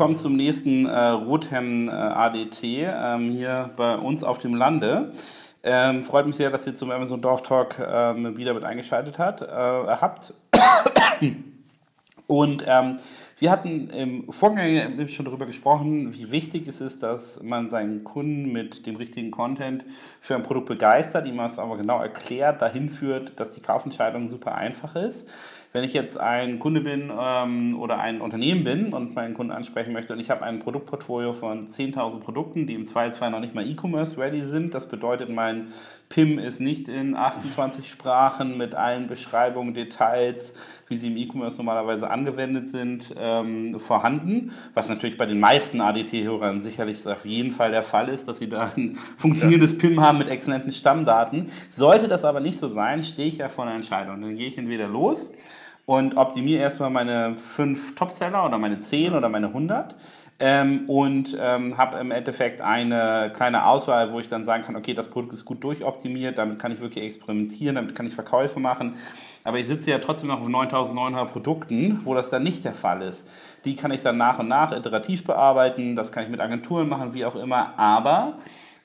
willkommen zum nächsten äh, Rothem äh, ADT ähm, hier bei uns auf dem Lande. Ähm, freut mich sehr, dass ihr zum Amazon Dorf Talk ähm, wieder mit eingeschaltet hat, äh, habt. Und ähm, wir hatten im Vorgang schon darüber gesprochen, wie wichtig es ist, dass man seinen Kunden mit dem richtigen Content für ein Produkt begeistert, ihm es aber genau erklärt, dahin führt, dass die Kaufentscheidung super einfach ist. Wenn ich jetzt ein Kunde bin ähm, oder ein Unternehmen bin und meinen Kunden ansprechen möchte und ich habe ein Produktportfolio von 10.000 Produkten, die im Zweifelsfall noch nicht mal E-Commerce-ready sind, das bedeutet, mein PIM ist nicht in 28 Sprachen mit allen Beschreibungen, Details, wie sie im E-Commerce normalerweise angewendet sind, ähm, vorhanden, was natürlich bei den meisten ADT-Hörern sicherlich auf jeden Fall der Fall ist, dass sie da ein funktionierendes ja. PIM haben mit exzellenten Stammdaten. Sollte das aber nicht so sein, stehe ich ja vor einer Entscheidung. Dann gehe ich entweder los und optimiere erstmal meine fünf Topseller oder meine zehn oder meine 100 ähm, und ähm, habe im Endeffekt eine kleine Auswahl, wo ich dann sagen kann, okay, das Produkt ist gut durchoptimiert, damit kann ich wirklich experimentieren, damit kann ich Verkäufe machen. Aber ich sitze ja trotzdem noch auf 9900 Produkten, wo das dann nicht der Fall ist. Die kann ich dann nach und nach iterativ bearbeiten, das kann ich mit Agenturen machen, wie auch immer. Aber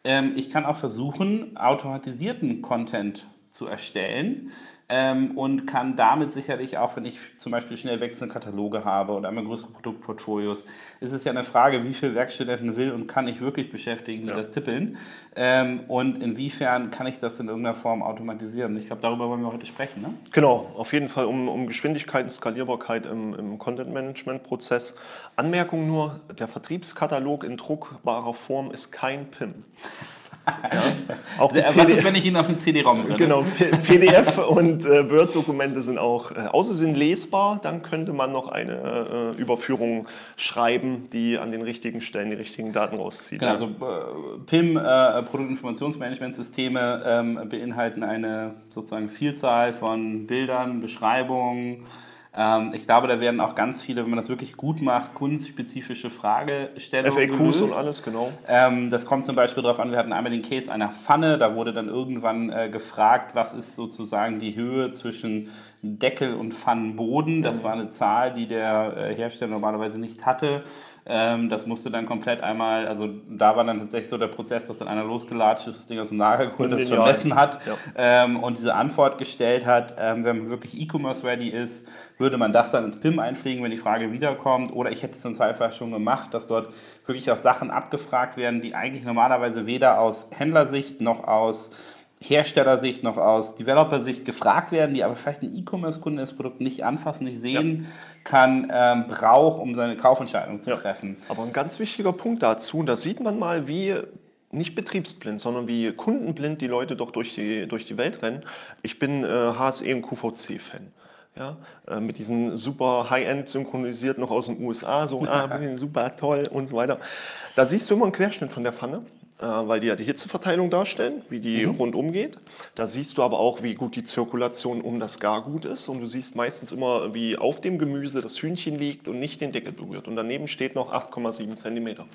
ähm, ich kann auch versuchen, automatisierten Content zu erstellen, ähm, und kann damit sicherlich auch, wenn ich zum Beispiel schnell wechselnde Kataloge habe oder einmal größere Produktportfolios, ist es ja eine Frage, wie viele Werkstudenten will und kann ich wirklich beschäftigen, die ja. das tippeln ähm, und inwiefern kann ich das in irgendeiner Form automatisieren. Ich glaube, darüber wollen wir heute sprechen. Ne? Genau, auf jeden Fall um, um Geschwindigkeit und Skalierbarkeit im, im Content-Management-Prozess. Anmerkung nur, der Vertriebskatalog in druckbarer Form ist kein PIM. Ja. Auch Was ist, wenn ich ihn auf den CD-ROM bringe? Genau, PDF und äh, Word-Dokumente sind auch, äh, außer sind lesbar, dann könnte man noch eine äh, Überführung schreiben, die an den richtigen Stellen die richtigen Daten rauszieht. Genau, also äh, PIM, äh, Produktinformationsmanagementsysteme, ähm, beinhalten eine sozusagen Vielzahl von Bildern, Beschreibungen, ähm, ich glaube, da werden auch ganz viele, wenn man das wirklich gut macht, kundenspezifische Fragestellungen FAQs gelöst. und alles, genau. Ähm, das kommt zum Beispiel darauf an, wir hatten einmal den Case einer Pfanne, da wurde dann irgendwann äh, gefragt, was ist sozusagen die Höhe zwischen Deckel und Pfannenboden. Das mhm. war eine Zahl, die der äh, Hersteller normalerweise nicht hatte. Ähm, das musste dann komplett einmal, also da war dann tatsächlich so der Prozess, dass dann einer losgelatscht ist, das Ding aus dem Lager geholt, das vermessen hat ja. ähm, und diese Antwort gestellt hat, ähm, wenn man wirklich E-Commerce ready ist, würde man das dann ins PIM einpflegen, wenn die Frage wiederkommt. Oder ich hätte es dann zweifach schon gemacht, dass dort wirklich auch Sachen abgefragt werden, die eigentlich normalerweise weder aus Händlersicht noch aus Herstellersicht noch aus Developer-Sicht gefragt werden, die aber vielleicht ein E-Commerce-Kunde das Produkt nicht anfassen, nicht sehen ja. kann, ähm, braucht, um seine Kaufentscheidung zu ja. treffen. Aber ein ganz wichtiger Punkt dazu, und da sieht man mal, wie nicht betriebsblind, sondern wie kundenblind die Leute doch durch die, durch die Welt rennen. Ich bin äh, HSE und QVC-Fan. Ja, äh, mit diesen super High-End synchronisiert noch aus den USA, so ah, super toll und so weiter. Da siehst du immer einen Querschnitt von der Pfanne weil die ja die Hitzeverteilung darstellen, wie die mhm. rundum geht. Da siehst du aber auch, wie gut die Zirkulation um das Gargut ist. Und du siehst meistens immer, wie auf dem Gemüse das Hühnchen liegt und nicht den Deckel berührt. Und daneben steht noch 8,7 Zentimeter.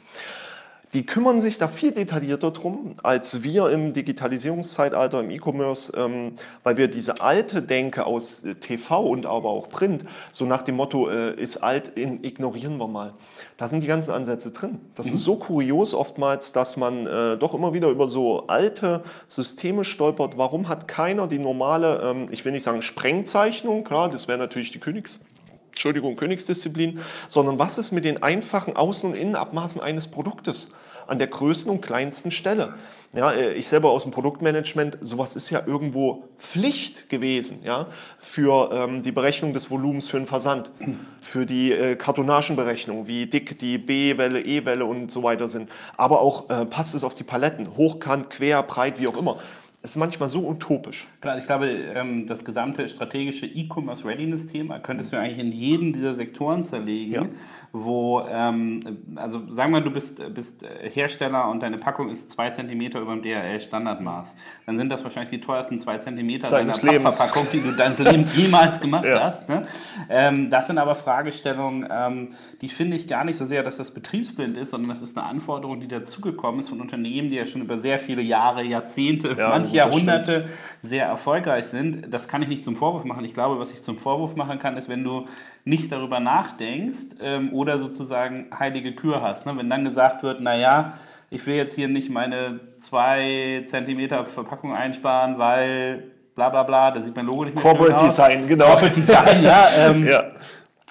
Die kümmern sich da viel detaillierter drum als wir im Digitalisierungszeitalter, im E-Commerce, ähm, weil wir diese alte Denke aus äh, TV und aber auch Print, so nach dem Motto, äh, ist alt, in, ignorieren wir mal. Da sind die ganzen Ansätze drin. Das mhm. ist so kurios oftmals, dass man äh, doch immer wieder über so alte Systeme stolpert. Warum hat keiner die normale, ähm, ich will nicht sagen Sprengzeichnung, klar, das wäre natürlich die Königs Entschuldigung, Königsdisziplin, sondern was ist mit den einfachen Außen- und Innenabmaßen eines Produktes? an der größten und kleinsten Stelle. Ja, äh, ich selber aus dem Produktmanagement, sowas ist ja irgendwo Pflicht gewesen, ja, für ähm, die Berechnung des Volumens für den Versand, für die äh, Kartonagenberechnung, wie dick die B-Welle, E-Welle und so weiter sind. Aber auch äh, passt es auf die Paletten, hochkant, quer, breit, wie auch immer ist manchmal so utopisch. Klar, ich glaube, ähm, das gesamte strategische E-Commerce Readiness-Thema könntest du eigentlich in jeden dieser Sektoren zerlegen, ja. wo, ähm, also sagen wir, du bist, bist Hersteller und deine Packung ist zwei Zentimeter über dem DHL-Standardmaß. Dann sind das wahrscheinlich die teuersten zwei Zentimeter deiner Packverpackung, die du deines Lebens jemals gemacht ja. hast. Ne? Ähm, das sind aber Fragestellungen, die finde ich gar nicht so sehr, dass das betriebsblind ist, sondern das ist eine Anforderung, die dazugekommen ist von Unternehmen, die ja schon über sehr viele Jahre, Jahrzehnte, ja 80 Jahrhunderte sehr erfolgreich sind. Das kann ich nicht zum Vorwurf machen. Ich glaube, was ich zum Vorwurf machen kann, ist, wenn du nicht darüber nachdenkst ähm, oder sozusagen heilige Kür hast. Ne? Wenn dann gesagt wird, naja, ich will jetzt hier nicht meine zwei Zentimeter Verpackung einsparen, weil bla bla bla, da sieht mein Logo nicht mehr Corporate Design, genau. Corporate Design, ja. Ähm, ja.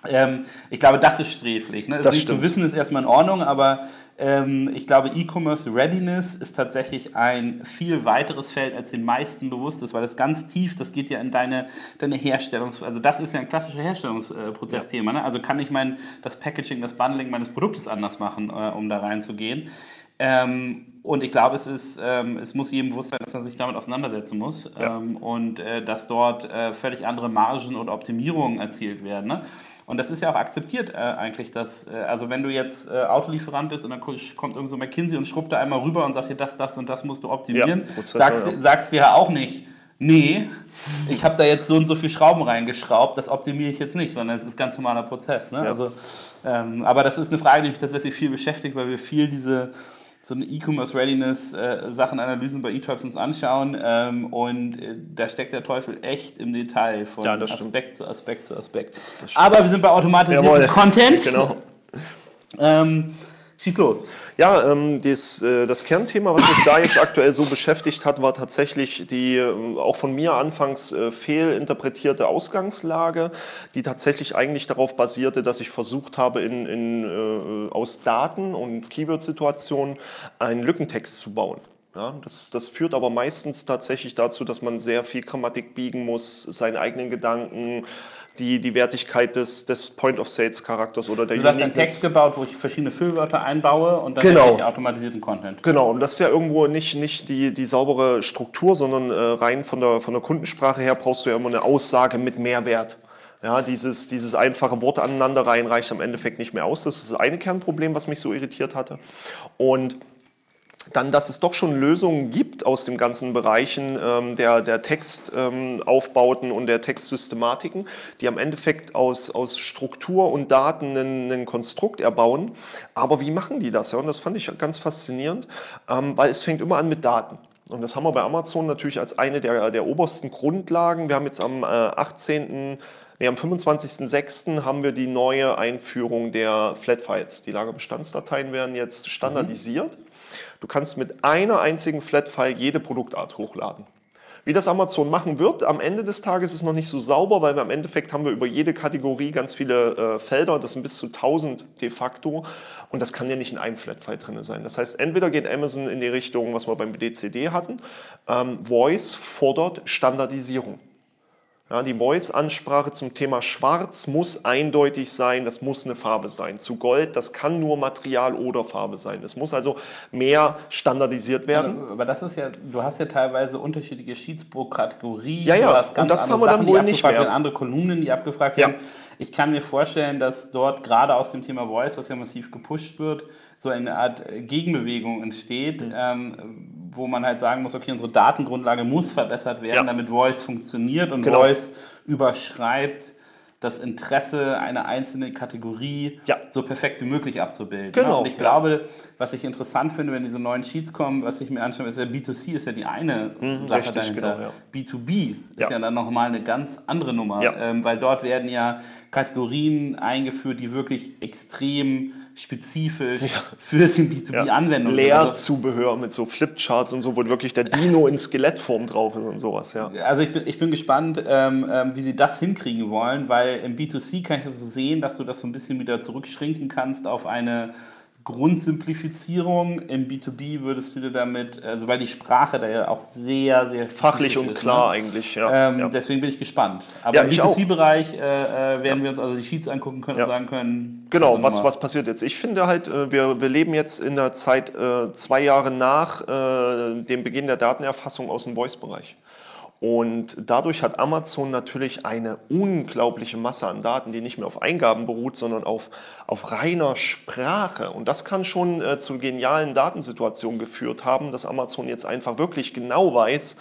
Ähm, ich glaube, das ist sträflich. Ne? Das nicht zu wissen ist erstmal in Ordnung, aber ähm, ich glaube, E-Commerce Readiness ist tatsächlich ein viel weiteres Feld, als den meisten bewusst ist, weil das ganz tief, das geht ja in deine, deine Herstellungs-, also das ist ja ein klassischer Herstellungsprozessthema. Ja. Ne? Also kann ich mein, das Packaging, das Bundling meines Produktes anders machen, äh, um da reinzugehen. Ähm, und ich glaube, es, ist, ähm, es muss jedem bewusst sein, dass man sich damit auseinandersetzen muss ja. ähm, und äh, dass dort äh, völlig andere Margen und Optimierungen erzielt werden. Ne? Und das ist ja auch akzeptiert äh, eigentlich, dass, äh, also wenn du jetzt äh, Autolieferant bist und dann kommt irgend so McKinsey und schrubbt da einmal rüber und sagt dir, das, das und das musst du optimieren, ja, sagst, ja. sagst dir ja auch nicht, nee, ich habe da jetzt so und so viele Schrauben reingeschraubt, das optimiere ich jetzt nicht, sondern es ist ein ganz normaler Prozess. Ne? Ja. Also, ähm, aber das ist eine Frage, die mich tatsächlich viel beschäftigt, weil wir viel diese so eine E-Commerce Readiness äh, Sachen, Analysen bei eTribes uns anschauen ähm, und äh, da steckt der Teufel echt im Detail von ja, Aspekt zu Aspekt zu Aspekt. Aber wir sind bei automatisiertem Content. Genau. ähm, schieß los. Ja, ähm, das, äh, das, Kernthema, was mich da jetzt aktuell so beschäftigt hat, war tatsächlich die äh, auch von mir anfangs äh, fehlinterpretierte Ausgangslage, die tatsächlich eigentlich darauf basierte, dass ich versucht habe, in, in, äh, aus Daten und Keyword-Situationen einen Lückentext zu bauen. Ja, das, das, führt aber meistens tatsächlich dazu, dass man sehr viel Grammatik biegen muss, seine eigenen Gedanken, die, die Wertigkeit des, des Point-of-Sales-Charakters oder der Du hast einen Text gebaut, wo ich verschiedene Füllwörter einbaue und dann genau. ich automatisierten Content. Genau, und das ist ja irgendwo nicht, nicht die, die saubere Struktur, sondern äh, rein von der, von der Kundensprache her brauchst du ja immer eine Aussage mit Mehrwert. Ja, dieses, dieses einfache Wort aneinanderreihen reicht am Endeffekt nicht mehr aus. Das ist das eine Kernproblem, was mich so irritiert hatte. Und dann, dass es doch schon Lösungen gibt aus den ganzen Bereichen ähm, der, der Textaufbauten ähm, und der Textsystematiken, die am Endeffekt aus, aus Struktur und Daten ein, Konstrukt erbauen. Aber wie machen die das? Ja? Und das fand ich ganz faszinierend, ähm, weil es fängt immer an mit Daten. Und das haben wir bei Amazon natürlich als eine der, der obersten Grundlagen. Wir haben jetzt am äh, 18. Nee, am 25.06. haben wir die neue Einführung der Flatfiles. Die Lagerbestandsdateien werden jetzt standardisiert. Mhm. Du kannst mit einer einzigen Flat-File jede Produktart hochladen. Wie das Amazon machen wird, am Ende des Tages ist noch nicht so sauber, weil wir im Endeffekt haben wir über jede Kategorie ganz viele äh, Felder, das sind bis zu 1000 de facto und das kann ja nicht in einem Flat-File drin sein. Das heißt, entweder geht Amazon in die Richtung, was wir beim DCD hatten, ähm, Voice fordert Standardisierung. Ja, die Voice-Ansprache zum Thema Schwarz muss eindeutig sein, das muss eine Farbe sein. Zu Gold, das kann nur Material oder Farbe sein. Es muss also mehr standardisiert werden. aber das ist ja, du hast ja teilweise unterschiedliche Sheets pro Kategorie. Ja, ja, und das haben wir Sachen, dann wohl nicht mehr. Werden, andere Kolumnen, die abgefragt werden. Ja. Ich kann mir vorstellen, dass dort gerade aus dem Thema Voice, was ja massiv gepusht wird, so eine Art Gegenbewegung entsteht, mhm. ähm, wo man halt sagen muss, okay, unsere Datengrundlage muss verbessert werden, ja. damit Voice funktioniert und genau. Voice überschreibt das Interesse einer einzelnen Kategorie ja. so perfekt wie möglich abzubilden. Genau. Und ich glaube, was ich interessant finde, wenn diese neuen Sheets kommen, was ich mir anschaue, ist ja B2C ist ja die eine mhm, Sache richtig, dahinter. Genau, ja. B2B ist ja, ja dann nochmal eine ganz andere Nummer, ähm, weil dort werden ja Kategorien eingeführt, die wirklich extrem spezifisch ja. für die B2B-Anwendung. Ja. Lehrzubehör mit so Flipcharts und so, wo wirklich der Dino in Skelettform drauf ist und sowas. Ja. Also ich bin, ich bin gespannt, ähm, ähm wie sie das hinkriegen wollen, weil im B2C kann ich das so sehen, dass du das so ein bisschen wieder zurückschrinken kannst auf eine Grundsimplifizierung. Im B2B würdest du dir damit, also weil die Sprache da ja auch sehr, sehr fachlich und ist, klar ne? eigentlich, ja, ähm, ja, Deswegen bin ich gespannt. Aber ja, im B2C-Bereich äh, äh, werden wir uns also die Sheets angucken können und sagen können. Genau, was, was passiert jetzt? Ich finde halt, äh, wir, wir leben jetzt in der Zeit äh, zwei Jahre nach äh, dem Beginn der Datenerfassung aus dem Voice-Bereich. Und dadurch hat Amazon natürlich eine unglaubliche Masse an Daten, die nicht mehr auf Eingaben beruht, sondern auf, auf reiner Sprache. Und das kann schon äh, zu genialen Datensituationen geführt haben, dass Amazon jetzt einfach wirklich genau weiß,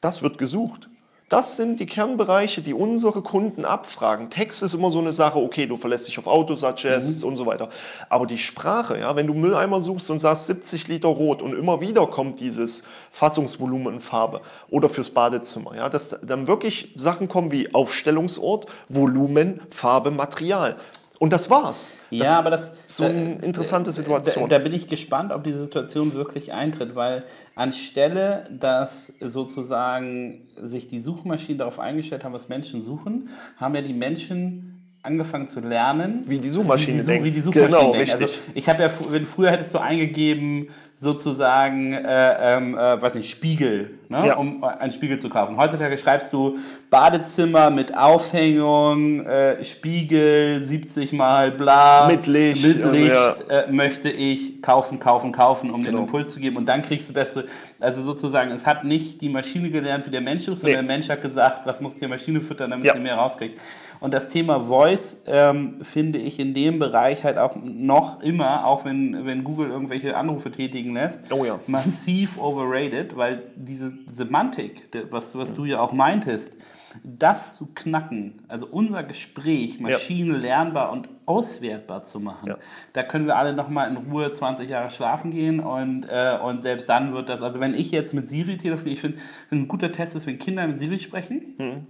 das wird gesucht. Das sind die Kernbereiche, die unsere Kunden abfragen. Text ist immer so eine Sache, okay, du verlässt dich auf Autosuggests mhm. und so weiter. Aber die Sprache, ja, wenn du Mülleimer suchst und sagst 70 Liter Rot und immer wieder kommt dieses Fassungsvolumen in Farbe oder fürs Badezimmer, ja, dass dann wirklich Sachen kommen wie Aufstellungsort, Volumen, Farbe, Material. Und das war's. Das ja, aber das ist so eine interessante Situation. Da, da, bin ich gespannt, ob diese Situation wirklich eintritt, weil anstelle, dass sozusagen sich die Suchmaschinen darauf eingestellt haben, was Menschen suchen, haben ja die Menschen angefangen zu lernen, wie die Suchmaschine denkt. Wie die Suchmaschine genau, denkt. Also ich habe ja, wenn früher hättest du eingegeben sozusagen, äh, ähm, äh, weiß nicht, Spiegel, ne? ja. um einen Spiegel zu kaufen. Heutzutage schreibst du Badezimmer mit Aufhängung, äh, Spiegel, 70 mal bla, mit Licht, mit Licht ja. Äh, möchte ich kaufen, kaufen, kaufen, um genau. den Impuls zu geben und dann kriegst du bessere, also sozusagen, es hat nicht die Maschine gelernt, wie der Mensch ist, sondern nee. der Mensch hat gesagt, was muss die Maschine füttern, damit ja. sie mehr rauskriegt. Und das Thema Voice ähm, finde ich in dem Bereich halt auch noch immer, auch wenn, wenn Google irgendwelche Anrufe tätigen, liegen lässt, oh ja. massiv overrated, weil diese Semantik, was, was du ja auch meintest, das zu knacken, also unser Gespräch maschinenlernbar und auswertbar zu machen, ja. da können wir alle nochmal in Ruhe 20 Jahre schlafen gehen und, äh, und selbst dann wird das, also wenn ich jetzt mit Siri telefoniere, ich finde, ein guter Test ist, wenn Kinder mit Siri sprechen. Mhm.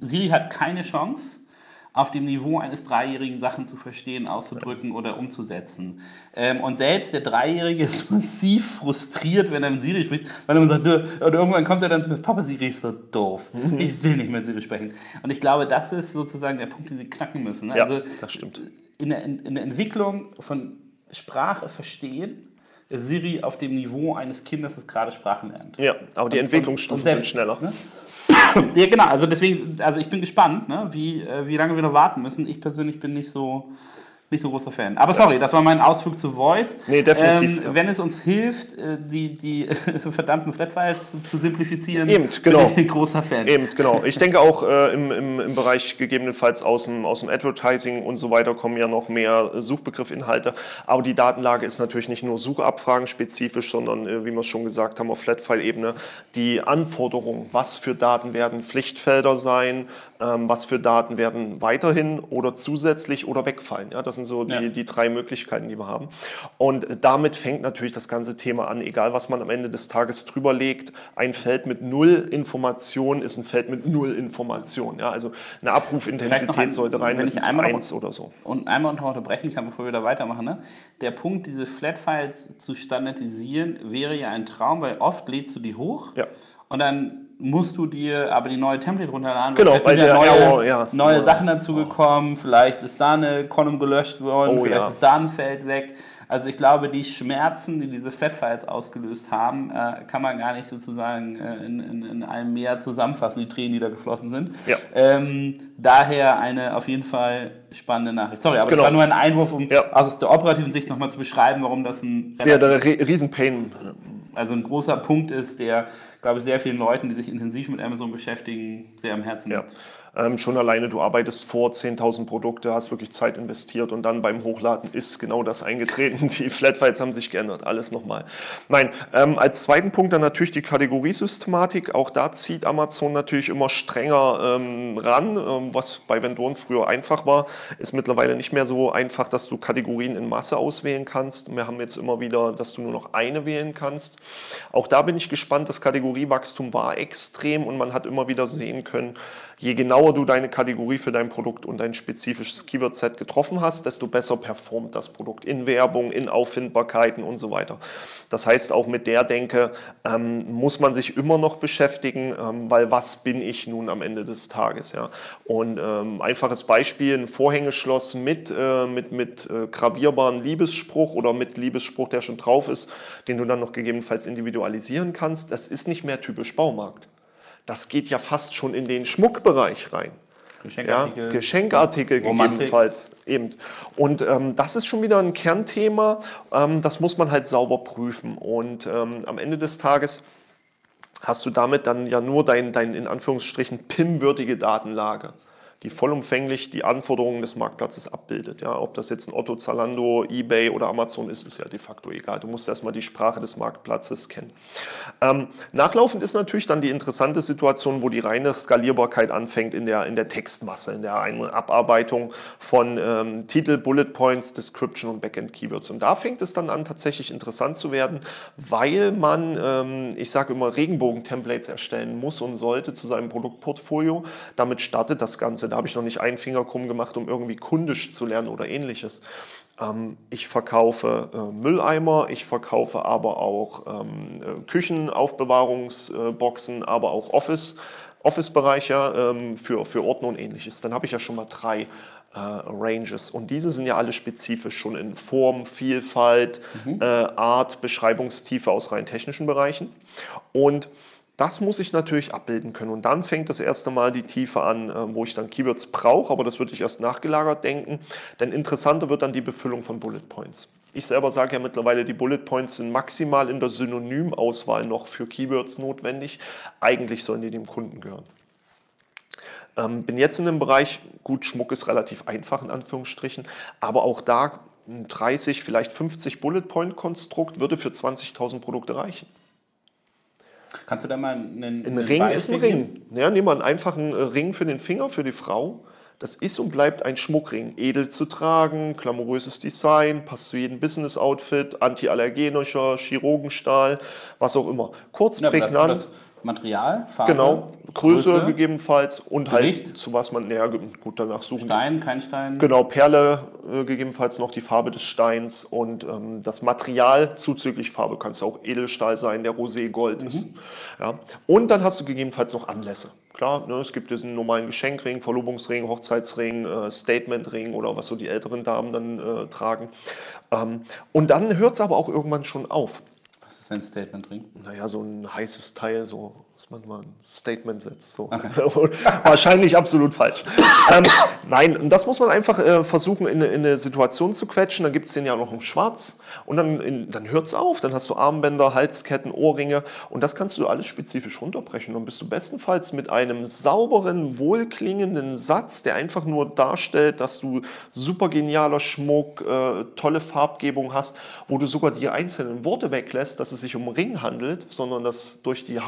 Siri hat keine Chance, auf dem Niveau eines Dreijährigen Sachen zu verstehen, auszudrücken oder umzusetzen. Ähm, und selbst der Dreijährige ist massiv frustriert, wenn er mit Siri spricht, weil er sagt, oder irgendwann kommt er dann zu mir, Papa, Siri ist so doof. Mhm. Ich will nicht mit Siri sprechen. Und ich glaube, das ist sozusagen der Punkt, den sie knacken müssen. Ja, also das stimmt. In der, in der Entwicklung von Sprache verstehen, ist Siri auf dem Niveau eines Kindes, das gerade Sprachen lernt. Ja, aber die Entwicklungsstufen sind schneller. Ne? ja, genau. Also deswegen, also ich bin gespannt, ne, wie, äh, wie lange wir noch warten müssen. Ich persönlich bin nicht so, nicht so großer Fan. Aber sorry, das war mein Ausflug zu Voice. Nee, definitiv. Ähm, ja. Wenn es uns hilft, äh, die, die verdammten Flatfiles zu simplifizieren, Eben, genau. bin ich ein großer Fan. Eben, genau. Ich denke auch äh, im, im, im Bereich gegebenenfalls aus dem, aus dem Advertising und so weiter kommen ja noch mehr Suchbegriffinhalte. Aber die Datenlage ist natürlich nicht nur Suchabfragen spezifisch, sondern, äh, wie wir es schon gesagt haben, auf Flatfile-Ebene die Anforderungen, was für Daten werden Pflichtfelder sein, was für Daten werden weiterhin oder zusätzlich oder wegfallen. Ja, das sind so die, ja. die drei Möglichkeiten, die wir haben. Und damit fängt natürlich das ganze Thema an, egal was man am Ende des Tages drüber legt. Ein Feld mit null Information ist ein Feld mit null Information. Ja, also eine Abrufintensität ein, sollte rein wenn ich einmal 1 oder so. Und einmal noch unterbrechen kann, bevor wir da weitermachen. Ne? Der Punkt, diese Flatfiles zu standardisieren, wäre ja ein Traum, weil oft lädst du die hoch ja. und dann musst du dir aber die neue Template runterladen. Genau, weil sind ja neue, Error, ja. neue Sachen dazugekommen. Vielleicht ist da eine Column gelöscht worden, oh, vielleicht ja. ist da ein Feld weg. Also ich glaube, die Schmerzen, die diese Fat-Files ausgelöst haben, äh, kann man gar nicht sozusagen äh, in, in, in, einem Meer zusammenfassen, die Tränen, die da geflossen sind. Ja. Ähm, daher eine auf jeden Fall spannende Nachricht. Sorry, aber genau. das war nur ein Einwurf, um ja. aus der operativen Sicht nochmal zu beschreiben, warum das ein... Ja, der Riesenpain also ein großer Punkt ist, der, glaube ich, sehr vielen Leuten, die sich intensiv mit Amazon beschäftigen, sehr am Herzen liegt. Ja. Ähm, schon alleine, du arbeitest vor 10.000 Produkte, hast wirklich Zeit investiert und dann beim Hochladen ist genau das eingetreten. Die Flatfiles haben sich geändert, alles nochmal. Nein, ähm, als zweiten Punkt dann natürlich die Kategoriesystematik. Auch da zieht Amazon natürlich immer strenger ähm, ran, ähm, was bei Vendoren früher einfach war, ist mittlerweile nicht mehr so einfach, dass du Kategorien in Masse auswählen kannst. Wir haben jetzt immer wieder, dass du nur noch eine wählen kannst. Auch da bin ich gespannt, das Kategoriewachstum war extrem und man hat immer wieder sehen können, je genauer du deine Kategorie für dein Produkt und dein spezifisches Keyword-Set getroffen hast, desto besser performt das Produkt in Werbung, in Auffindbarkeiten und so weiter. Das heißt, auch mit der Denke ähm, muss man sich immer noch beschäftigen, ähm, weil was bin ich nun am Ende des Tages? Ja? Und ähm, einfaches Beispiel, ein Vorhängeschloss mit, äh, mit, mit äh, gravierbaren Liebesspruch oder mit Liebesspruch, der schon drauf ist, den du dann noch gegebenenfalls individualisieren kannst, das ist nicht mehr typisch Baumarkt das geht ja fast schon in den Schmuckbereich rein. Geschenkartikel, ja, Geschenkartikel gegebenenfalls. Eben. Und ähm, das ist schon wieder ein Kernthema. Ähm, das muss man halt sauber prüfen. Und ähm, am Ende des Tages hast du damit dann ja nur dein, dein in Anführungsstrichen PIM-würdige Datenlage. Die vollumfänglich die Anforderungen des Marktplatzes abbildet. Ja, ob das jetzt ein Otto, Zalando, eBay oder Amazon ist, ist ja de facto egal. Du musst erstmal die Sprache des Marktplatzes kennen. Ähm, nachlaufend ist natürlich dann die interessante Situation, wo die reine Skalierbarkeit anfängt in der, in der Textmasse, in der Abarbeitung von ähm, Titel, Bullet Points, Description und Backend Keywords. Und da fängt es dann an, tatsächlich interessant zu werden, weil man, ähm, ich sage immer, Regenbogen-Templates erstellen muss und sollte zu seinem Produktportfolio. Damit startet das Ganze da habe ich noch nicht einen Finger krumm gemacht, um irgendwie kundisch zu lernen oder ähnliches. Ähm, ich verkaufe äh, Mülleimer, ich verkaufe aber auch ähm, äh, Küchenaufbewahrungsboxen, aber auch Office, Office-Bereiche ähm, für, für Ordner und ähnliches. Dann habe ich ja schon mal drei äh, Ranges. Und diese sind ja alle spezifisch schon in Form, Vielfalt, mhm. äh, Art, Beschreibungstiefe aus rein technischen Bereichen. Und das muss ich natürlich abbilden können. Und dann fängt das erste Mal die Tiefe an, äh, wo ich dann Keywords brauche, aber das würde ich erst nachgelagert denken. Denn interessanter wird dann die Befüllung von Bullet Points. Ich selber sage ja mittlerweile, die Bullet Points sind maximal in der Synonymauswahl noch für Keywords notwendig. Eigentlich sollen die dem Kunden gehören. Ähm, bin jetzt in dem Bereich, gut, Schmuck ist relativ einfach in Anführungsstrichen, aber auch da 30, vielleicht 50 Bullet Point Konstrukt würde für 20.000 Produkte reichen. Kannst du da mal einen, ein Ring Beispiel ist ein Ring. Ja, nehmen wir einen einfachen äh, Ring für den Finger, für die Frau. Das ist und bleibt ein Schmuckring. Edel zu tragen, glamouröses Design, passt zu jedem Business-Outfit, antiallergenischer, Chirurgenstahl, was auch immer. Kurz, ja, prägnant. Das, das Material, Farbe, genau, Größe, Größe gegebenenfalls und halt Gewicht. halt zu was man näher gut danach suchen. Stein, kein Stein. Genau, Perle äh, gegebenenfalls noch die Farbe des Steins und ähm, das Material zuzüglich Farbe kann es auch Edelstahl sein, der Rosé Gold mhm. ist. Ja. Und dann hast du gegebenenfalls noch Anlässe. Klar, ne, es gibt diesen normalen Geschenkring, Verlobungsring, Hochzeitsring, äh, Statementring oder was so die älteren Damen dann äh, tragen. Ähm, und dann hört es aber auch irgendwann schon auf ist ein Statement drin? Naja, so ein heißes Teil, so, dass man mal ein Statement setzt. So. Okay. Wahrscheinlich absolut falsch. ähm, nein, und das muss man einfach äh, versuchen, in, in, eine Situation zu quetschen. Dann gibt es den ja noch in schwarz und dann, dann hört es auf. Dann hast du Armbänder, Halsketten, Ohrringe und das kannst du alles spezifisch runterbrechen. Dann bist du bestenfalls mit einem sauberen, wohlklingenden Satz, der einfach nur darstellt, dass du super genialer Schmuck, äh, tolle Farbgebung hast, wo du sogar die einzelnen Worte weglässt, dass es sich um Ring handelt, sondern dass durch die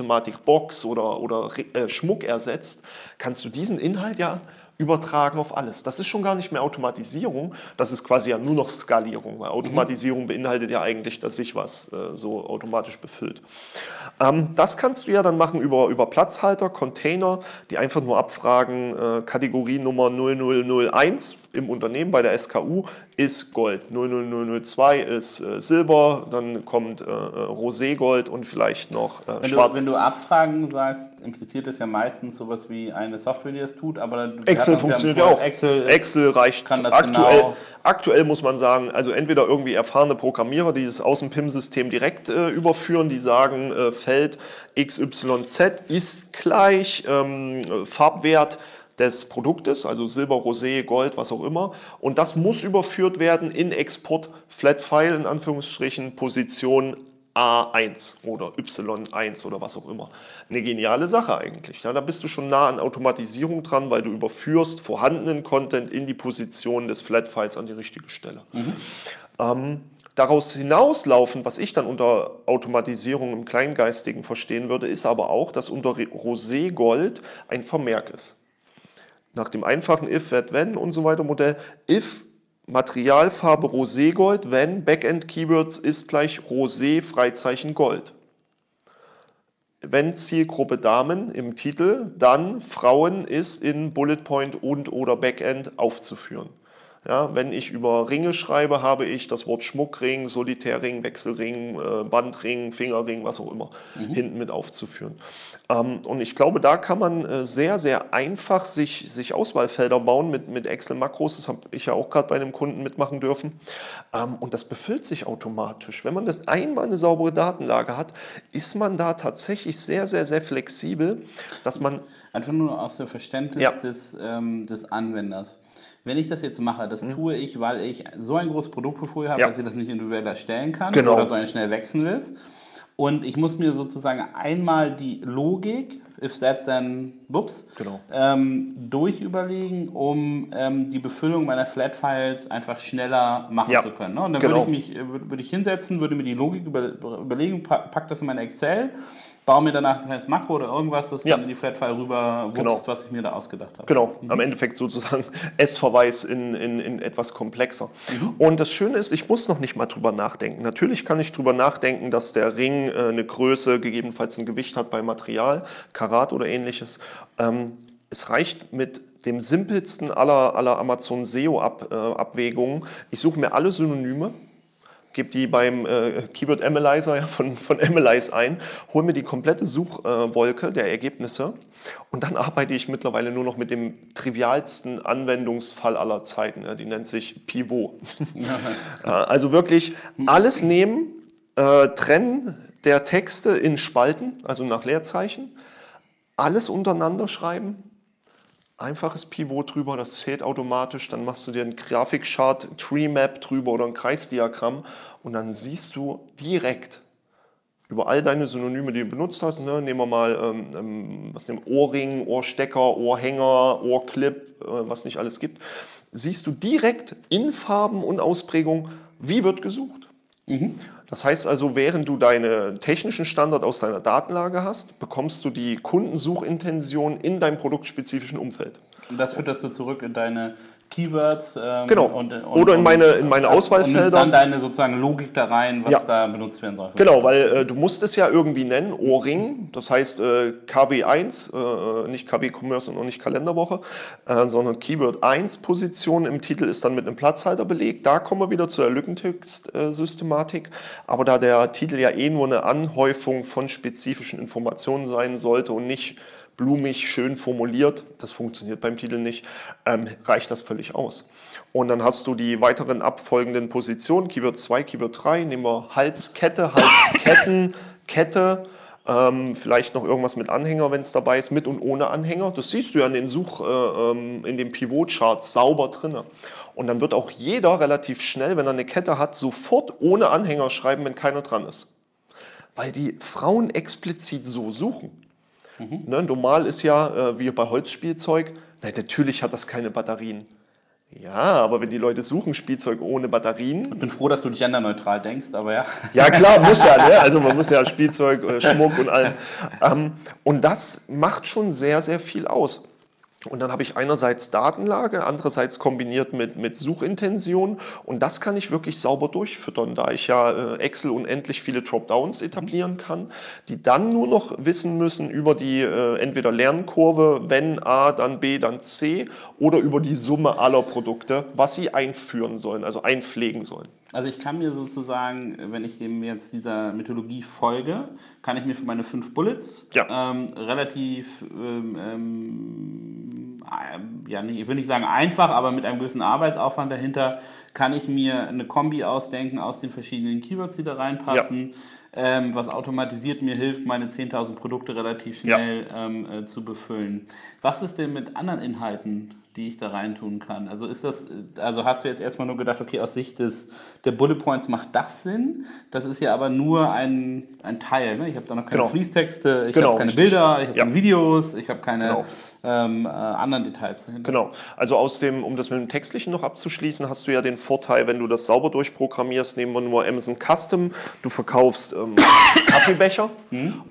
Hauptsystematik Box oder, oder äh, Schmuck ersetzt, kannst du diesen Inhalt ja übertragen auf alles. Das ist schon gar nicht mehr Automatisierung, das ist quasi ja nur noch Skalierung, weil Automatisierung mhm. beinhaltet ja eigentlich, dass sich was äh, so automatisch befüllt. Ähm, das kannst du ja dann machen über, über Platzhalter, Container, die einfach nur abfragen, äh, Kategorie Nummer 0001 im Unternehmen bei der SKU ist Gold. 00002 ist äh, Silber, dann kommt äh, äh Roségold und vielleicht noch äh, wenn Schwarz. Du, wenn du Abfragen sagst, impliziert das ja meistens sowas wie eine Software, die das tut, aber Excel funktioniert ja auch. Excel, Excel reicht kann das aktuell. Genau aktuell muss man sagen, also entweder irgendwie erfahrene Programmierer, die das aus dem PIM-System direkt äh, überführen, die sagen, äh, Feld XYZ ist gleich ähm, Farbwert des Produktes, also Silber, Rosé, Gold, was auch immer. Und das muss überführt werden in Export Flat File, in Anführungsstrichen, Position A1 oder Y1 oder was auch immer. Eine geniale Sache eigentlich. Ja, da bist du schon nah an Automatisierung dran, weil du überführst vorhandenen Content in die Position des Flat Files an die richtige Stelle. Mhm. Ähm, daraus hinauslaufen, was ich dann unter Automatisierung im Kleingeistigen verstehen würde, ist aber auch, dass unter Rosé Gold ein Vermerk ist nach dem einfachen if, that, when und so weiter Modell, if Materialfarbe Roségold, wenn Backend Keywords ist gleich Rosé Freizeichen Gold. Wenn Zielgruppe Damen im Titel, dann Frauen ist in Bullet Point und oder Backend aufzuführen. Ja, wenn ich über Ringe schreibe, habe ich das Wort Schmuckring, Solitärring, Wechselring, äh, Bandring, Fingerring, was auch immer, mhm. hinten mit aufzuführen. Ähm, und ich glaube, da kann man äh, sehr, sehr einfach sich, sich Auswahlfelder bauen mit, mit Excel-Makros. Das habe ich ja auch gerade bei einem Kunden mitmachen dürfen. Ähm, und das befüllt sich automatisch. Wenn man das einmal eine saubere Datenlage hat, ist man da tatsächlich sehr, sehr, sehr flexibel, dass man. Einfach nur aus dem Verständnis ja. des, ähm, des Anwenders wenn ich das jetzt mache, das mhm. tue ich, weil ich so ein großes Produktportfolio habe, ja. dass ich das nicht individuell erstellen kann genau. oder so schnell wechseln will. Und ich muss mir sozusagen einmal die Logik, if that then, whoops, Genau. ähm, durchüberlegen, um ähm, die Befüllung meiner Flat-Files einfach schneller machen Ja, zu können. Ne? Und dann genau. würde ich mich äh, würde würde ich hinsetzen, würde mir die Logik über, überlegen, pa- pack das in mein Excel, baue mir danach ein kleines Makro oder irgendwas, das Ja. dann in die Flat-File rüber wupst, Genau. was ich mir da ausgedacht habe. Genau, am Endeffekt sozusagen S-Verweis in, in, in etwas komplexer. Und das Schöne ist, ich muss noch nicht mal drüber nachdenken. Natürlich kann ich drüber nachdenken, dass der Ring äh, eine Größe, gegebenenfalls ein Gewicht hat bei Material, Karat oder ähnliches. Ähm, es reicht mit dem simpelsten aller, aller Amazon SEO-Abwägungen. ich suche mir alle Synonyme, gebe die beim äh, Keyword Analyzer ja, von, von Analyze ein, hole mir die komplette Suchwolke äh, der Ergebnisse und dann arbeite ich mittlerweile nur noch mit dem trivialsten Anwendungsfall aller Zeiten. Ja, die nennt sich Pivot. Also wirklich alles nehmen, äh, trennen der Texte in Spalten, also nach Leerzeichen, alles untereinander schreiben, einfaches Pivot drüber, das zählt automatisch, dann machst du dir einen Grafikchart, Tree Map drüber oder ein Kreisdiagramm und dann siehst du direkt über all deine Synonyme, die du benutzt hast, ne, nehmen wir mal ähm, ähm, was nehmen, Ohrring, Ohrstecker, Ohrhänger, Ohrclip, äh, was nicht alles gibt, siehst du direkt in Farben und Ausprägung, wie wird gesucht. Das heißt also, während du deinen technischen Standard aus deiner Datenlage hast, bekommst du die Kundensuchintention in deinem produktspezifischen Umfeld. Und das führst du zurück in deine Keywords. Ähm, Genau. Und, und, Oder in meine- in meine Und Auswahlfelder. nimmst dann deine sozusagen Logik da rein, was Ja. da benutzt werden soll. Genau, weil äh, du musst es ja irgendwie nennen, Ohrring, das heißt äh, KW1, äh, nicht KW Commerce und auch nicht Kalenderwoche, äh, sondern Keyword 1 Position im Titel ist dann mit einem Platzhalter belegt. Da kommen wir wieder zur Lückentext-Systematik. Aber da der Titel ja eh nur eine Anhäufung von spezifischen Informationen sein sollte und nicht blumig, schön formuliert, das funktioniert beim Titel nicht, ähm, reicht das völlig aus. Und dann hast du die weiteren abfolgenden Positionen, Keyword 2, Keyword 3, nehmen wir Halskette, Halsketten, Kette, ähm, vielleicht noch irgendwas mit Anhänger, wenn es dabei ist, mit und ohne Anhänger. Das siehst du ja in den Such, äh, ähm, in den Pivot-Charts sauber drin. Und dann wird auch jeder relativ schnell, wenn er eine Kette hat, sofort ohne Anhänger schreiben, wenn keiner dran ist. Weil die Frauen explizit so suchen. Ne, normal ist ja, äh, wie bei Holzspielzeug, na, natürlich hat das keine Batterien. Ja, aber wenn die Leute suchen Spielzeug ohne Batterien, Ich bin froh, dass du genderneutral denkst, aber ja. ja klar, muss ja, ne? also man muss ja Spielzeug, äh, Schmuck und allem. Ähm, und das macht schon sehr, sehr viel aus. Und dann habe ich einerseits Datenlage, andererseits kombiniert mit, mit Suchintention. Und das kann ich wirklich sauber durchfüttern, da ich ja äh, Excel unendlich viele Dropdowns etablieren kann, die dann nur noch wissen müssen über die äh, entweder Lernkurve, wenn A, dann B, dann C oder über die Summe aller Produkte, was sie einführen sollen, also einpflegen sollen. Also ich kann mir sozusagen, wenn ich dem jetzt dieser Mythologie folge, kann ich mir für meine fünf Bullets Ja. ähm, relativ, ähm, ähm, äh, ja, nicht, ich will nicht sagen einfach, aber mit einem gewissen Arbeitsaufwand dahinter, kann ich mir eine Kombi ausdenken aus den verschiedenen Keywords, die da reinpassen. Ähm, was automatisiert mir hilft, meine 10.000 Produkte relativ Ja. schnell ähm, äh, zu befüllen. Was ist denn mit anderen Inhalten, die ich da reintun kann? Also ist das, äh, also hast du jetzt erstmal nur gedacht, okay, aus Sicht des, der Bullet Points macht das Sinn? Das ist ja aber nur ein, ein Teil. Ne? Ich habe da noch keine Genau. Fließtexte, ich Genau, habe keine richtig. Bilder, ich habe Ja. keine Videos, ich habe keine Genau. Ähm, äh, anderen Details dahinter. Genau. Also aus dem, um das mit dem Textlichen noch abzuschließen, hast du ja den Vorteil, wenn du das sauber durchprogrammierst, nehmen wir nur Amazon Custom, du verkaufst ähm, Kaffeebecher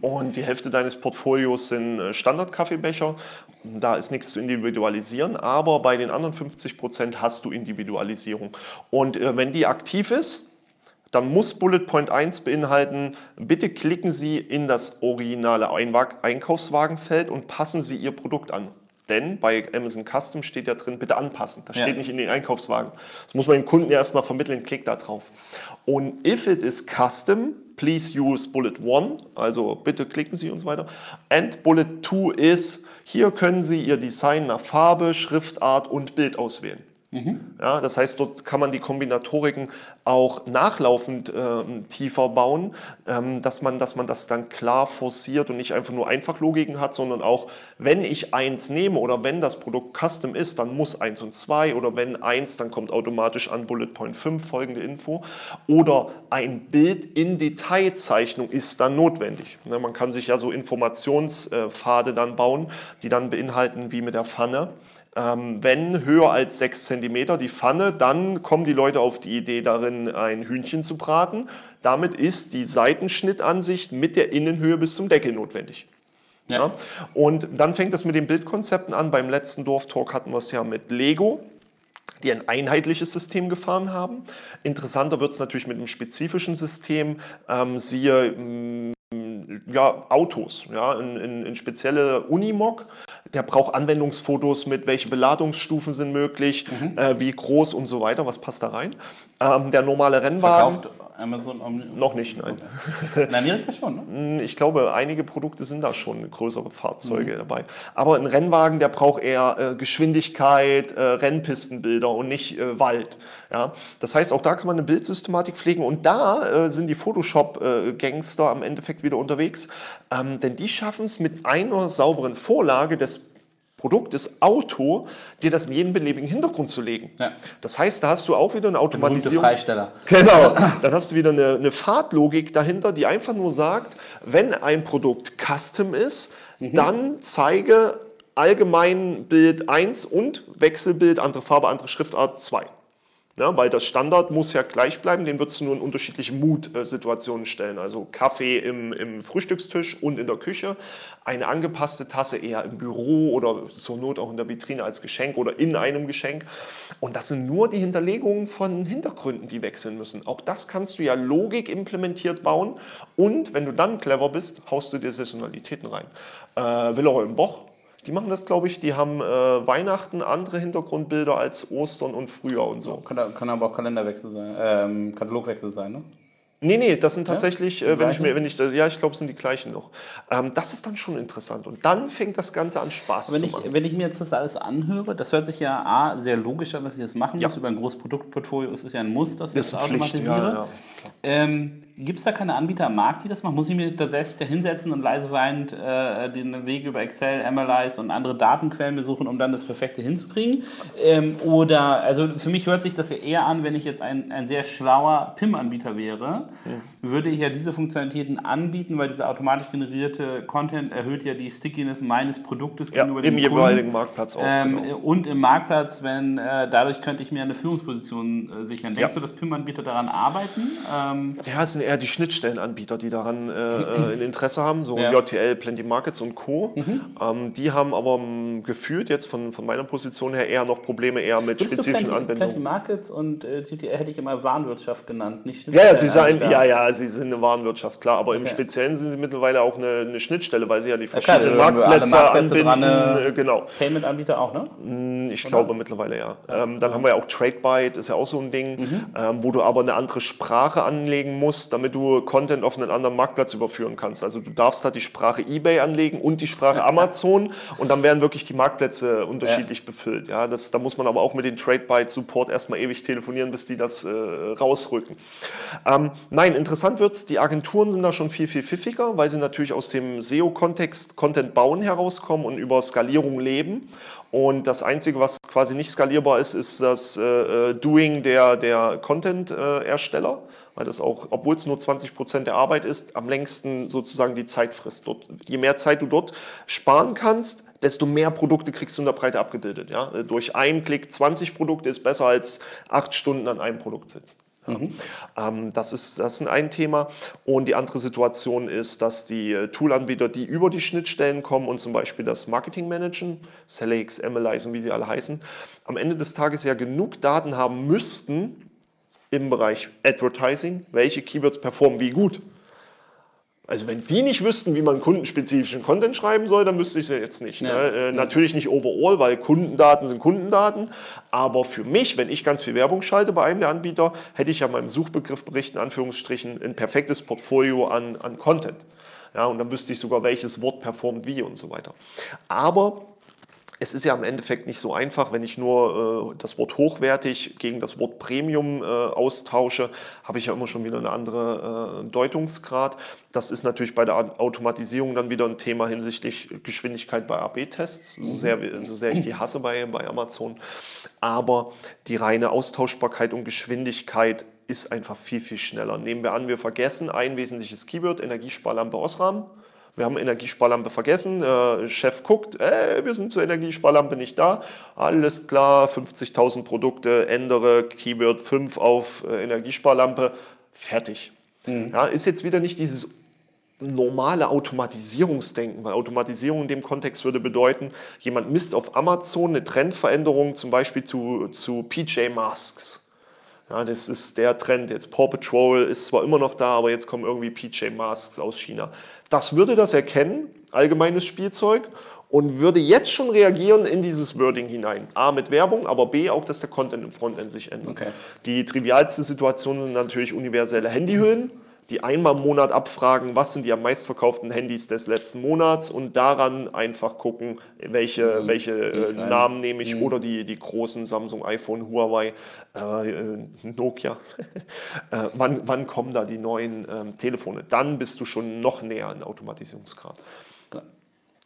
und die Hälfte deines Portfolios sind äh, Standard-Kaffeebecher. Da ist nichts zu individualisieren, aber bei den anderen 50 Prozent hast du Individualisierung. Und äh, wenn die aktiv ist, dann muss Bullet Point 1 beinhalten, bitte klicken Sie in das originale Einkaufswagenfeld und passen Sie Ihr Produkt an. Denn bei Amazon Custom steht ja drin, bitte anpassen. Das Ja. steht nicht in den Einkaufswagen. Das muss man dem Kunden ja erstmal vermitteln, klick da drauf. Und if it is custom, please use Bullet 1, also bitte klicken Sie und so weiter. And Bullet 2 ist, hier können Sie Ihr Design nach Farbe, Schriftart und Bild auswählen. Ja, das heißt, dort kann man die Kombinatoriken auch nachlaufend ähm, tiefer bauen, ähm, dass, man, dass man das dann klar forciert und nicht einfach nur Einfachlogiken hat, sondern auch wenn ich eins nehme oder wenn das Produkt Custom ist, dann muss eins und zwei oder wenn eins, dann kommt automatisch an Bullet Point 5 folgende Info oder ein Bild in Detailzeichnung ist dann notwendig. Ne, man kann sich ja so Informationspfade dann bauen, die dann beinhalten wie mit der Pfanne ähm, wenn höher als 6 cm die Pfanne, dann kommen die Leute auf die Idee darin, ein Hühnchen zu braten. Damit ist die Seitenschnittansicht mit der Innenhöhe bis zum Deckel notwendig. Ja. ja. Und dann fängt es mit den Bildkonzepten an. Beim letzten Dorftalk hatten wir es ja mit Lego die ein einheitliches System gefahren haben. Interessanter wird es natürlich mit einem spezifischen System, ähm, siehe mm, ja, Autos, ja, in, in, in spezielle Unimog. Der braucht Anwendungsfotos mit, welche Beladungsstufen sind möglich, mhm. äh, wie groß und so weiter, was passt da rein. Ähm, der normale Rennwagen. Verkauft Amazon Omni Noch nicht, nein. In Amerika schon, ne? Hm, ich glaube, einige Produkte sind da schon größere Fahrzeuge mhm. dabei. Aber ein Rennwagen, der braucht eher äh, Geschwindigkeit, äh, Rennpistenbilder und nicht äh, Wald. Ja? Das heißt, auch da kann man eine Bildsystematik pflegen und da äh, sind die Photoshop-Gangster am Endeffekt wieder unterwegs, ähm, denn die schaffen es mit einer sauberen Vorlage des Produkt, das Auto, dir das in jeden beliebigen Hintergrund zu legen. Ja. Das heißt, da hast du auch wieder eine Automatisierung. Freisteller. Genau. Dann hast du wieder eine, eine Fahrtlogik dahinter, die einfach nur sagt, wenn ein Produkt Custom ist, mhm. dann zeige allgemein Bild 1 und Wechselbild, andere Farbe, andere Schriftart 2. Ja, weil das Standard muss ja gleich bleiben, den würdest du nur in unterschiedliche Mood-Situationen stellen. Also Kaffee im, im Frühstückstisch und in der Küche, eine angepasste Tasse eher im Büro oder zur Not auch in der Vitrine als Geschenk oder in einem Geschenk. Und das sind nur die Hinterlegungen von Hintergründen, die wechseln müssen. Auch das kannst du ja Logik implementiert bauen und wenn du dann clever bist, haust du dir Saisonalitäten rein. Äh, Willeroy Boch die machen das, glaube ich, die haben äh, Weihnachten andere Hintergrundbilder als Ostern und Frühjahr und so. Kann, kann aber auch Kalenderwechsel sein, ähm, Katalogwechsel sein, ne? Nee, nee, das sind tatsächlich, ja, äh, wenn ich mir, wenn ich ja, ich glaube, es sind die gleichen noch. Ähm, das ist dann schon interessant und dann fängt das Ganze an Spaß wenn zu ich, machen. Wenn ich mir jetzt das alles anhöre, das hört sich ja A, sehr logisch an, dass ich das machen ja. muss. Über ein großes Produktportfolio ist es ja ein Muss, dass ich das, das automatisiere. Ja, ja. Ähm, Gibt es da keine Anbieter am Markt, die das machen? Muss ich mir tatsächlich da hinsetzen und leise weinend äh, den Weg über Excel, MLIs und andere Datenquellen besuchen, um dann das Perfekte hinzukriegen? Ähm, oder, also für mich hört sich das ja eher an, wenn ich jetzt ein, ein sehr schlauer PIM-Anbieter wäre, mhm. würde ich ja diese Funktionalitäten anbieten, weil dieser automatisch generierte Content erhöht ja die Stickiness meines Produktes ja, gegenüber dem Im jeweiligen Marktplatz auch. Ähm, genau. Und im Marktplatz, wenn äh, dadurch könnte ich mir eine Führungsposition äh, sichern. Denkst ja. du, dass PIM-Anbieter daran arbeiten? Ähm, ja, es sind eher die Schnittstellenanbieter, die daran äh, ein Interesse haben, so ja. JTL, Plenty Markets und Co. Mhm. Ähm, die haben aber m, gefühlt jetzt von, von meiner Position her eher noch Probleme eher mit Findest spezifischen Anwendungen. Plenty Markets und äh, JTL hätte ich immer Warenwirtschaft genannt, nicht Ja, ja, sie seien, ja, ja, sie sind eine Warenwirtschaft, klar, aber okay. im Speziellen sind sie mittlerweile auch eine, eine Schnittstelle, weil sie ja die verschiedenen ja, Marktplätze, Marktplätze anbinden. Dran, äh, genau. Payment-Anbieter auch, ne? Hm, ich Oder? glaube mittlerweile ja. Ähm, dann haben wir ja auch TradeByte, ist ja auch so ein Ding, mhm. ähm, wo du aber eine andere Sprache anlegen musst, damit du Content auf einen anderen Marktplatz überführen kannst. Also du darfst da die Sprache eBay anlegen und die Sprache Amazon und dann werden wirklich die Marktplätze unterschiedlich ja. befüllt. Ja, das, da muss man aber auch mit den TradeByte Support erstmal ewig telefonieren, bis die das äh, rausrücken. Ähm, nein, interessant wird es, die Agenturen sind da schon viel, viel pfiffiger, weil sie natürlich aus dem SEO-Kontext Content bauen herauskommen und über Skalierung leben. Und das Einzige, was quasi nicht skalierbar ist, ist das äh, äh Doing der, der Content-Ersteller. Äh, weil das auch, obwohl es nur 20 Prozent der Arbeit ist, am längsten sozusagen die Zeit frisst. Dort, je mehr Zeit du dort sparen kannst, desto mehr Produkte kriegst du in der Breite abgebildet. Ja? Durch einen Klick 20 Produkte ist besser als acht Stunden an einem Produkt sitzen. Mhm. Ähm, das, ist, das ist ein Thema. Und die andere Situation ist, dass die äh, Toolanbieter, die über die Schnittstellen kommen und zum Beispiel das Marketing managen, Sellex, MLIs und wie sie alle heißen, am Ende des Tages ja genug Daten haben müssten, im Bereich Advertising, welche Keywords performen wie gut. Also wenn die nicht wüssten, wie man kundenspezifischen Content schreiben soll, dann wüsste ich es ja jetzt nicht. Ja. Ne? Äh, natürlich nicht overall, weil Kundendaten sind Kundendaten. Aber für mich, wenn ich ganz viel Werbung schalte bei einem der Anbieter, hätte ich ja meinem Suchbegriffbericht in Anführungsstrichen ein perfektes Portfolio an, an Content. Ja, und dann wüsste ich sogar, welches Wort performt wie und so weiter. Aber es ist ja im Endeffekt nicht so einfach, wenn ich nur äh, das Wort hochwertig gegen das Wort Premium äh, austausche, habe ich ja immer schon wieder eine andere äh, Deutungsgrad. Das ist natürlich bei der Automatisierung dann wieder ein Thema hinsichtlich Geschwindigkeit bei AB-Tests, so sehr, so sehr ich die hasse bei, bei Amazon. Aber die reine Austauschbarkeit und Geschwindigkeit ist einfach viel, viel schneller. Nehmen wir an, wir vergessen ein wesentliches Keyword, Energiesparlampe Osram wir haben Energiesparlampe vergessen. Äh, Chef guckt, äh, wir sind zur Energiesparlampe nicht da. Alles klar, 50.000 Produkte, ändere Keyword 5 auf äh, Energiesparlampe, fertig. Mhm. Ja, ist jetzt wieder nicht dieses normale Automatisierungsdenken, weil Automatisierung in dem Kontext würde bedeuten, jemand misst auf Amazon eine Trendveränderung zum Beispiel zu, zu PJ Masks. Ja, das ist der Trend. Jetzt Paw Patrol ist zwar immer noch da, aber jetzt kommen irgendwie PJ Masks aus China. Das würde das erkennen, allgemeines Spielzeug, und würde jetzt schon reagieren in dieses Wording hinein. A mit Werbung, aber B auch, dass der Content im Frontend sich ändert. Okay. Die trivialste Situation sind natürlich universelle Handyhüllen die einmal im Monat abfragen, was sind die am meistverkauften Handys des letzten Monats und daran einfach gucken, welche, mhm. welche äh, Namen nehme ich mhm. oder die, die großen Samsung, iPhone, Huawei, äh, äh Nokia. äh, wann, wann kommen da die neuen ähm, Telefone? Dann bist du schon noch näher an Automatisierungsgrad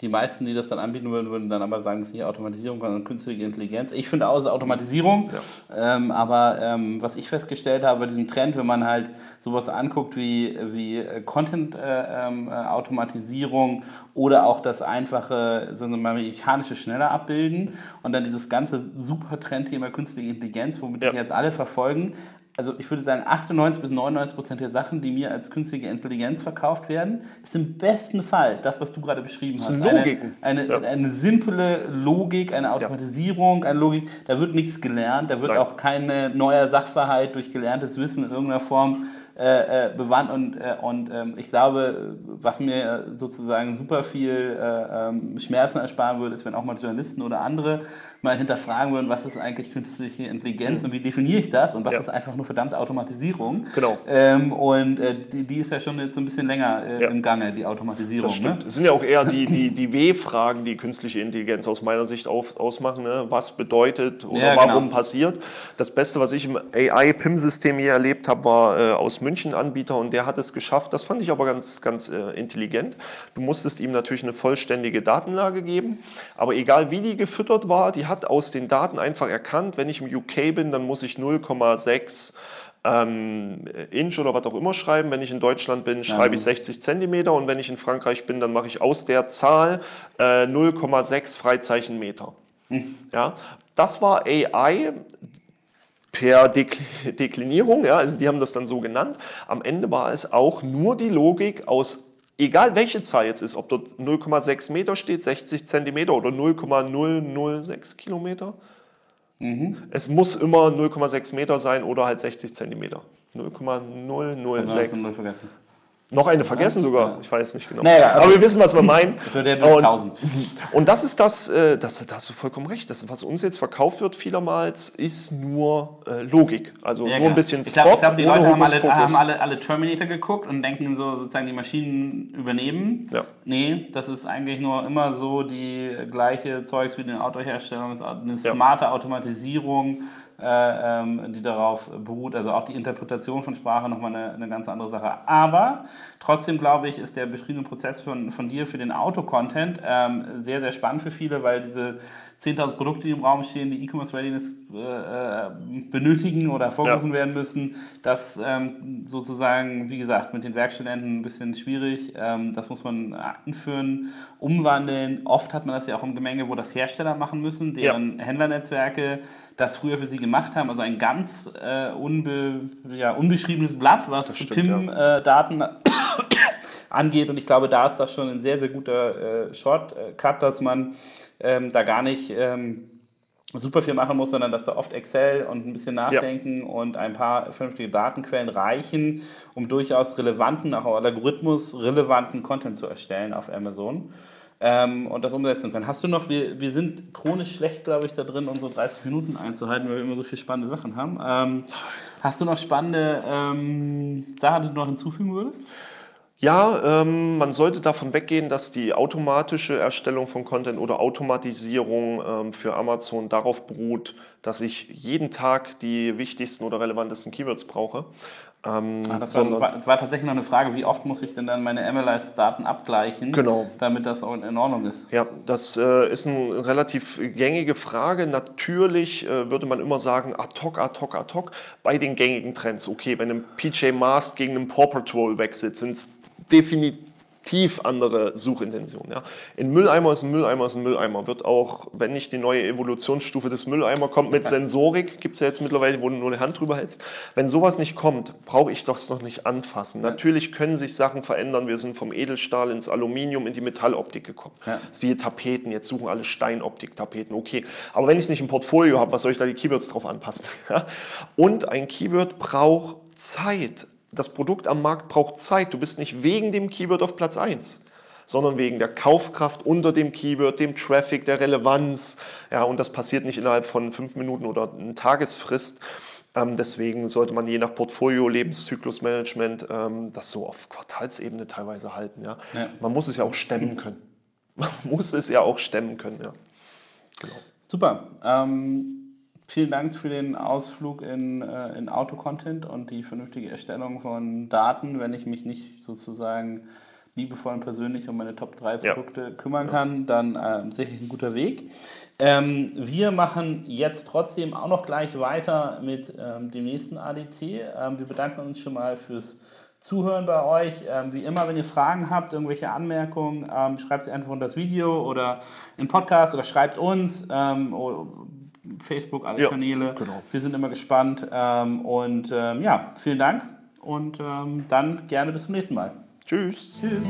die meisten, die das dann anbieten würden, würden dann aber sagen, es ist nicht Automatisierung, sondern künstliche Intelligenz. Ich finde auch, es ist Automatisierung. Ja. Ähm, aber ähm, was ich festgestellt habe bei diesem Trend, wenn man halt sowas anguckt wie, wie äh, Content-Automatisierung äh, ähm, oder auch das einfache, so ein mechanische schneller abbilden und dann dieses ganze super Trendthema künstliche Intelligenz, womit ja. jetzt alle verfolgen, also ich würde sagen, 98 bis 99 Prozent der Sachen, die mir als künstliche Intelligenz verkauft werden, ist im besten Fall das, was du gerade beschrieben hast. Logiken. Eine, eine, ja. eine, simple Logik, eine Automatisierung, eine Logik. Da wird nichts gelernt, da wird Nein. auch kein neuer Sachverhalt durch gelerntes Wissen in irgendeiner Form äh, äh, bewandt und, äh, und ähm, ich glaube, was mir sozusagen super viel äh, ähm, Schmerzen ersparen würde, ist, wenn auch mal Journalisten oder andere mal hinterfragen würden, was ist eigentlich künstliche Intelligenz mhm. und wie definiere ich das und was ja. ist einfach nur verdammte Automatisierung. Genau. Ähm, und äh, die, die, ist ja schon jetzt so ein bisschen länger äh, ja. im Gange, die Automatisierung. Das stimmt. Ne? Es sind ja auch eher die, die, die W-Fragen, die künstliche Intelligenz aus meiner Sicht auf, ausmachen. Ne? Was bedeutet oder ja, warum genau. passiert. Das Beste, was ich im AI-PIM-System hier erlebt habe, war äh, aus München Anbieter und der hat es geschafft. Das fand ich aber ganz, ganz äh, intelligent. Du musstest ihm natürlich eine vollständige Datenlage geben, aber egal wie die gefüttert war, die hat hat aus den Daten einfach erkannt, wenn ich im UK bin, dann muss ich 0,6 ähm, Inch oder was auch immer schreiben. Wenn ich in Deutschland bin, schreibe ich 60 Zentimeter und wenn ich in Frankreich bin, dann mache ich aus der Zahl äh, 0,6 Freizeichenmeter. Hm. Ja, das war AI per Deklinierung, ja, also die haben das dann so genannt. Am Ende war es auch nur die Logik aus egal welche Zahl jetzt ist, ob dort 0,6 Meter steht, 60 Zentimeter oder 0,006 Kilometer, mhm. es muss immer 0,6 Meter sein oder halt 60 Zentimeter. 0,006. Noch eine vergessen ja, sogar, ja. ich weiß nicht genau. Naja, aber, aber, wir wissen, was wir meinen. Das wird ja durch 1000. Und das ist das, äh, das, da hast du vollkommen recht, das, was uns jetzt verkauft wird vielermals, ist nur äh, Logik. Also ja, nur ein bisschen Spot. Ich glaube, glaub, die Leute haben, alle, haben alle, alle, Terminator geguckt und denken so, sozusagen die Maschinen übernehmen. Ja. Nee, das ist eigentlich nur immer so die gleiche Zeugs wie den Autoherstellern, eine smarte Automatisierung äh, ähm, die darauf beruht. Also auch die Interpretation von Sprache nochmal eine, eine ganz andere Sache. Aber trotzdem glaube ich, ist der beschriebene Prozess von, von dir für den Auto-Content ähm, sehr, sehr spannend für viele, weil diese 10.000 Produkte, die im Raum stehen, die E-Commerce Readiness äh, äh, benötigen oder hervorgerufen ja. werden müssen. Das ähm, sozusagen, wie gesagt, mit den Werkstudenten ein bisschen schwierig. Ähm, das muss man anführen, umwandeln. Oft hat man das ja auch im Gemenge, wo das Hersteller machen müssen, deren ja. Händlernetzwerke das früher für sie gemacht haben. Also ein ganz äh, unbe, ja, unbeschriebenes Blatt, was PIM-Daten angeht. Und ich glaube, da ist das schon ein sehr, sehr guter äh, Shortcut, dass man ähm, da gar nicht ähm, super viel machen muss, sondern dass da oft Excel und ein bisschen Nachdenken ja. und ein paar vernünftige Datenquellen reichen, um durchaus relevanten, auch Algorithmus relevanten Content zu erstellen auf Amazon. Ähm, und das umsetzen können. Hast du noch, wir, wir sind chronisch schlecht, glaube ich, da drin, unsere 30 Minuten einzuhalten, weil wir immer so viele spannende Sachen haben. Ähm, hast du noch spannende ähm, Sachen, die du noch hinzufügen würdest? Ja, ähm, man sollte davon weggehen, dass die automatische Erstellung von Content oder Automatisierung ähm, für Amazon darauf beruht, dass ich jeden Tag die wichtigsten oder relevantesten Keywords brauche. Ähm, ah, das war, war, war, tatsächlich noch eine Frage, wie oft muss ich denn dann meine MLIs-Daten abgleichen, genau. damit das auch in Ordnung ist? Ja, das äh, ist eine relativ gängige Frage. Natürlich äh, würde man immer sagen, ad hoc, ad hoc, ad hoc, bei den gängigen Trends. Okay, wenn ein PJ Mask gegen einen Paw Patrol wechselt, sind es definitiv andere Suchintention. Ja. Ein Mülleimer ist ein Mülleimer ist ein Mülleimer. Wird auch, wenn nicht die neue Evolutionsstufe des Mülleimer kommt mit Sensorik, gibt es ja jetzt mittlerweile, wo du nur eine Hand drüber hältst. Wenn sowas nicht kommt, brauche ich das noch nicht anfassen. Ja. Natürlich können sich Sachen verändern. Wir sind vom Edelstahl ins Aluminium, in die Metalloptik gekommen. Ja. Siehe Tapeten, jetzt suchen alle Steinoptik-Tapeten, okay. Aber wenn ich es nicht im Portfolio habe, was soll ich da die Keywords drauf anpassen? Und ein Keyword braucht Zeit das Produkt am Markt braucht Zeit. Du bist nicht wegen dem Keyword auf Platz 1, sondern wegen der Kaufkraft unter dem Keyword, dem Traffic, der Relevanz. Ja, und das passiert nicht innerhalb von fünf Minuten oder einer Tagesfrist. Ähm, deswegen sollte man je nach Portfolio, Lebenszyklusmanagement ähm, das so auf Quartalsebene teilweise halten. Ja? ja? Man muss es ja auch stemmen können. Man muss es ja auch stemmen können. Ja. Genau. Super. Ähm Vielen Dank für den Ausflug in, äh, in Autocontent und die vernünftige Erstellung von Daten, wenn ich mich nicht sozusagen liebevoll und persönlich um meine Top 3 Produkte ja. kümmern kann, dann äh, sicherlich ein guter Weg. Ähm, wir machen jetzt trotzdem auch noch gleich weiter mit ähm, dem nächsten ADT. Ähm, wir bedanken uns schon mal fürs Zuhören bei euch. Ähm, wie immer, wenn ihr Fragen habt, irgendwelche Anmerkungen, ähm, schreibt sie einfach unter das Video oder im Podcast oder schreibt uns. Facebook, alle ja, Kanäle. Genau. Wir sind immer gespannt. Ähm, und ähm, ja, vielen Dank und ähm, dann gerne bis zum nächsten Mal. Tschüss. Tschüss.